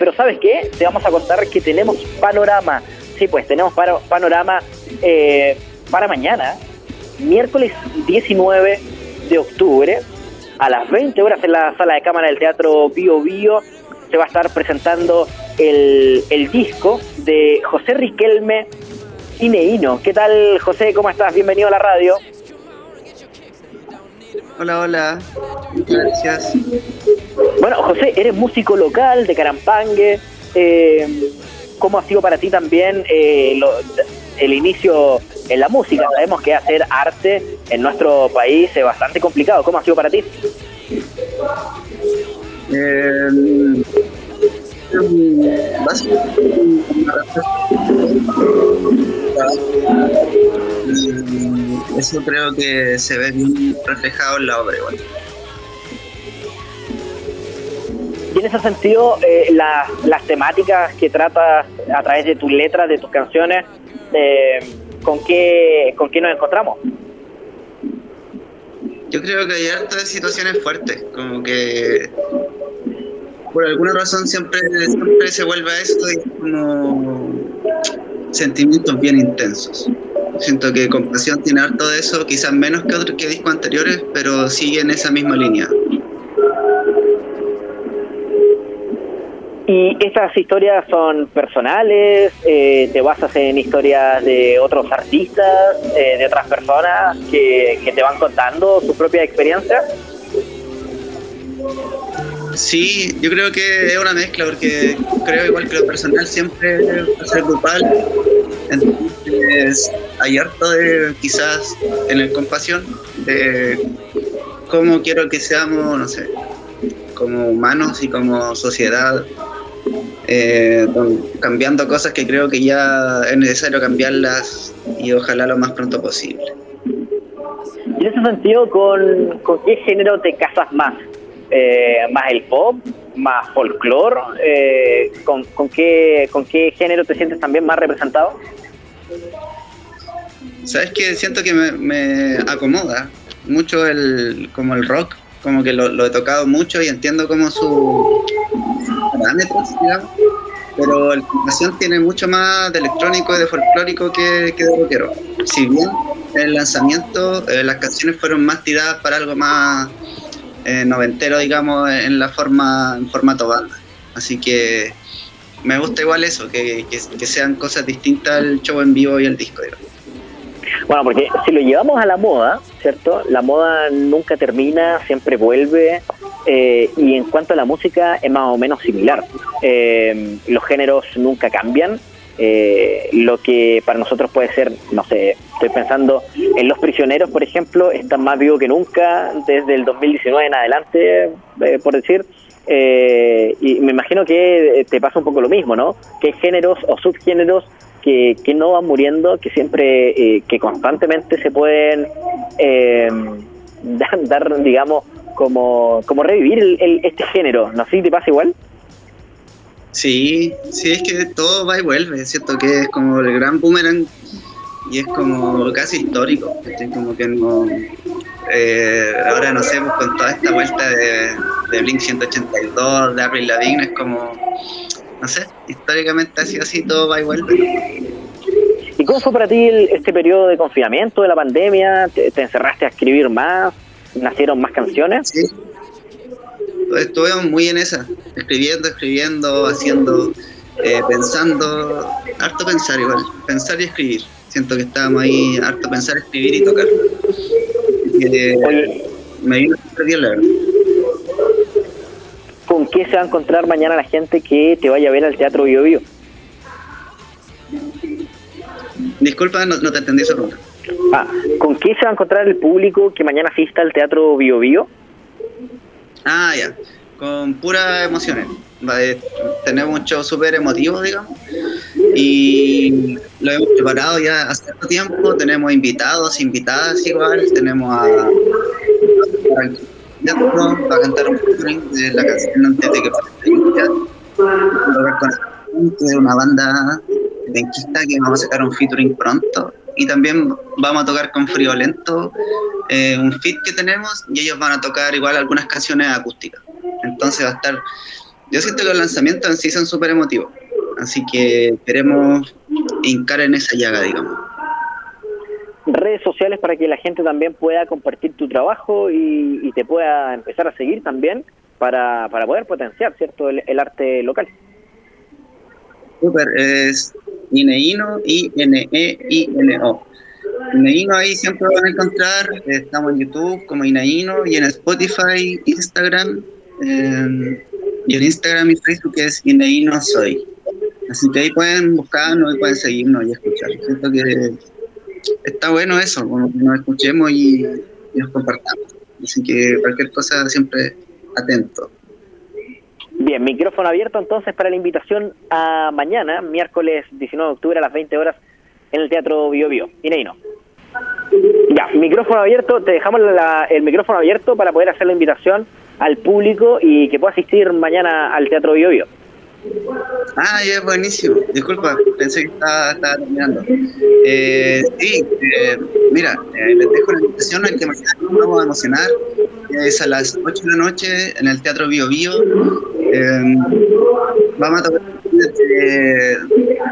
pero ¿sabes qué? Te vamos a contar que tenemos panorama. Sí, pues tenemos panorama eh, para mañana, miércoles 19 de octubre, a las 20 horas en la sala de cámara del Teatro Bio Bio, se va a estar presentando el, el disco de José Riquelme Ineino. ¿Qué tal, José? ¿Cómo estás? Bienvenido a la radio. Hola, hola. Gracias. Bueno, José, eres músico local de Carampangue. Eh, ¿Cómo ha sido para ti también eh, el inicio en la música? Sabemos que hacer arte en nuestro país es bastante complicado. ¿Cómo ha sido para ti? Eh, eso creo que se ve reflejado en la obra igual. Y en ese sentido, eh, las temáticas que tratas a través de tus letras, de tus canciones, eh, ¿con, qué, ¿con qué nos encontramos? Yo creo que hay hartas situaciones fuertes, como que por alguna razón siempre, siempre se vuelve a esto y como sentimientos bien intensos. Siento que Compasión tiene harto de eso, quizás menos que otros que discos anteriores, pero sigue en esa misma línea. ¿Y estas historias son personales? Eh, ¿Te basas en historias de otros artistas, eh, de otras personas que, te van contando sus propias experiencias? Sí, yo creo que es una mezcla, porque creo igual que lo personal siempre va a ser grupal. Entonces, hay harto de quizás en el compasión de cómo quiero que seamos, no sé, como humanos y como sociedad, eh, cambiando cosas que creo que ya es necesario cambiarlas y ojalá lo más pronto posible. en ese sentido, ¿con, con qué género te casas más? Eh, más el pop, más folclore, eh, ¿con, con, qué, ¿con qué género te sientes también más representado? Sabes que siento que me, acomoda mucho el como el rock, como que lo, he tocado mucho y entiendo como su parámetros, digamos, pero la canción tiene mucho más de electrónico y de folclórico que, que de rockero. Si bien el lanzamiento, eh, las canciones fueron más tiradas para algo más eh, noventero, digamos, en la forma, en formato banda. Así que me gusta igual eso, que, que, sean cosas distintas al show en vivo y al disco. Bueno, porque si lo llevamos a la moda, ¿cierto? La moda nunca termina, siempre vuelve. Eh, y en cuanto a la música, es más o menos similar. Eh, los géneros nunca cambian. Eh, lo que para nosotros puede ser, no sé, estoy pensando en Los Prisioneros, por ejemplo, están más vivos que nunca desde el 2019 en adelante, eh, por decir. Eh, y me imagino que te pasa un poco lo mismo, ¿no? Que hay géneros o subgéneros que, que no van muriendo, que siempre, que constantemente se pueden dar, digamos, como, como revivir este género. ¿No sé si te pasa igual? Sí, sí, es que todo va y vuelve, es cierto que es como el gran boomerang y es como casi histórico, como que no, eh, ahora no sé, pues con toda esta vuelta de, de Blink 182, de Avril Lavigne, es como, no sé, históricamente ha sido así, todo va y vuelve. ¿Y cómo fue para ti este periodo de confinamiento de la pandemia? ¿Te, ¿Te, encerraste a escribir más? ¿Nacieron más canciones? Sí, estuvimos muy en esa, escribiendo, escribiendo, haciendo, eh, pensando, harto pensar igual, pensar y escribir. Siento que estábamos ahí harto pensar, escribir y tocar. Eh, me vino bien la verdad. ¿Con qué se va a encontrar mañana la gente que te vaya a ver al Teatro Bio Bio? Disculpa, no, te entendí esa pregunta. Ah, ¿con qué se va a encontrar el público que mañana asista al Teatro Bio Bio? Ah, ya. Con puras emociones. Tenemos un show súper emotivo, digamos. Y lo hemos preparado ya hace cierto tiempo. Tenemos invitados, invitadas igual. Tenemos a. Va a cantar un featuring de la canción antes de que de una banda de enquista que vamos a sacar un featuring pronto y también vamos a tocar con Friolento eh, un fit que tenemos y ellos van a tocar igual algunas canciones acústicas. Entonces va a estar yo siento que los lanzamientos en sí son súper emotivos, así que queremos hincar en esa llaga, digamos. Redes sociales para que la gente también pueda compartir tu trabajo y, te pueda empezar a seguir también para, para poder potenciar, ¿cierto?, el, arte local. Súper, es Ineino, I-N-E-I-N-O. Ineino ahí siempre van a encontrar, estamos en YouTube como Ineino y en Spotify, Instagram, eh, y en Instagram y Facebook es Ineino Soy. Así que ahí pueden buscarnos y pueden seguirnos y escuchar. Siento que está bueno eso, que nos escuchemos y, nos compartamos. Así que cualquier cosa siempre atento. Bien, micrófono abierto entonces para la invitación a mañana, miércoles 19 de octubre a las 20 horas en el Teatro Bio Bio. Ineino. Ya, micrófono abierto, te dejamos el micrófono abierto para poder hacer la invitación al público y que pueda asistir mañana al Teatro Bio Bio. Ah, ya, buenísimo. Disculpa, pensé que estaba, terminando. Eh, sí, eh, mira, eh, les dejo una invitación al que mañana nos vamos a emocionar. Es a las 8 de la noche en el Teatro Bio Bio. Vamos a tocar de,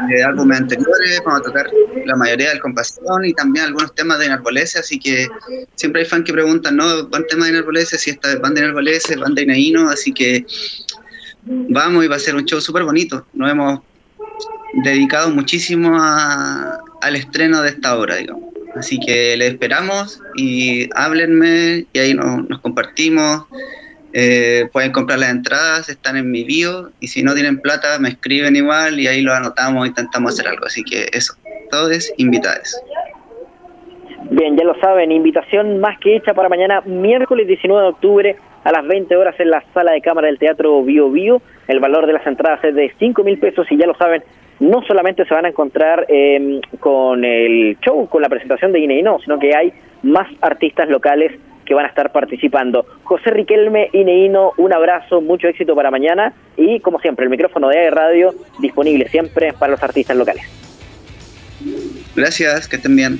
de, álbumes anteriores, vamos a tocar la mayoría del compasión y también algunos temas de Inarbolese, así que siempre hay fans que preguntan, ¿no? ¿Van temas de Inarbolese? Si esta es van de Inarbolese, van de Inaíno, así que vamos y va a ser un show súper bonito. Nos hemos dedicado muchísimo al estreno de esta obra, digamos. Así que les esperamos y háblenme y ahí nos, compartimos. Eh, pueden comprar las entradas, están en mi bio y si no tienen plata me escriben igual y ahí lo anotamos, intentamos hacer algo. Así que eso, todos invitados. Bien, ya lo saben, invitación más que hecha para mañana, miércoles 19 de octubre a las 20 horas en la sala de cámara del Teatro Bio Bio. El valor de las entradas es de 5 mil pesos y ya lo saben, no solamente se van a encontrar em, con el show, con la presentación de Ineino, sino que hay más artistas locales que van a estar participando. José Riquelme, Ineino, un abrazo, mucho éxito para mañana y como siempre, el micrófono de Radio disponible siempre para los artistas locales. Gracias, que estén bien.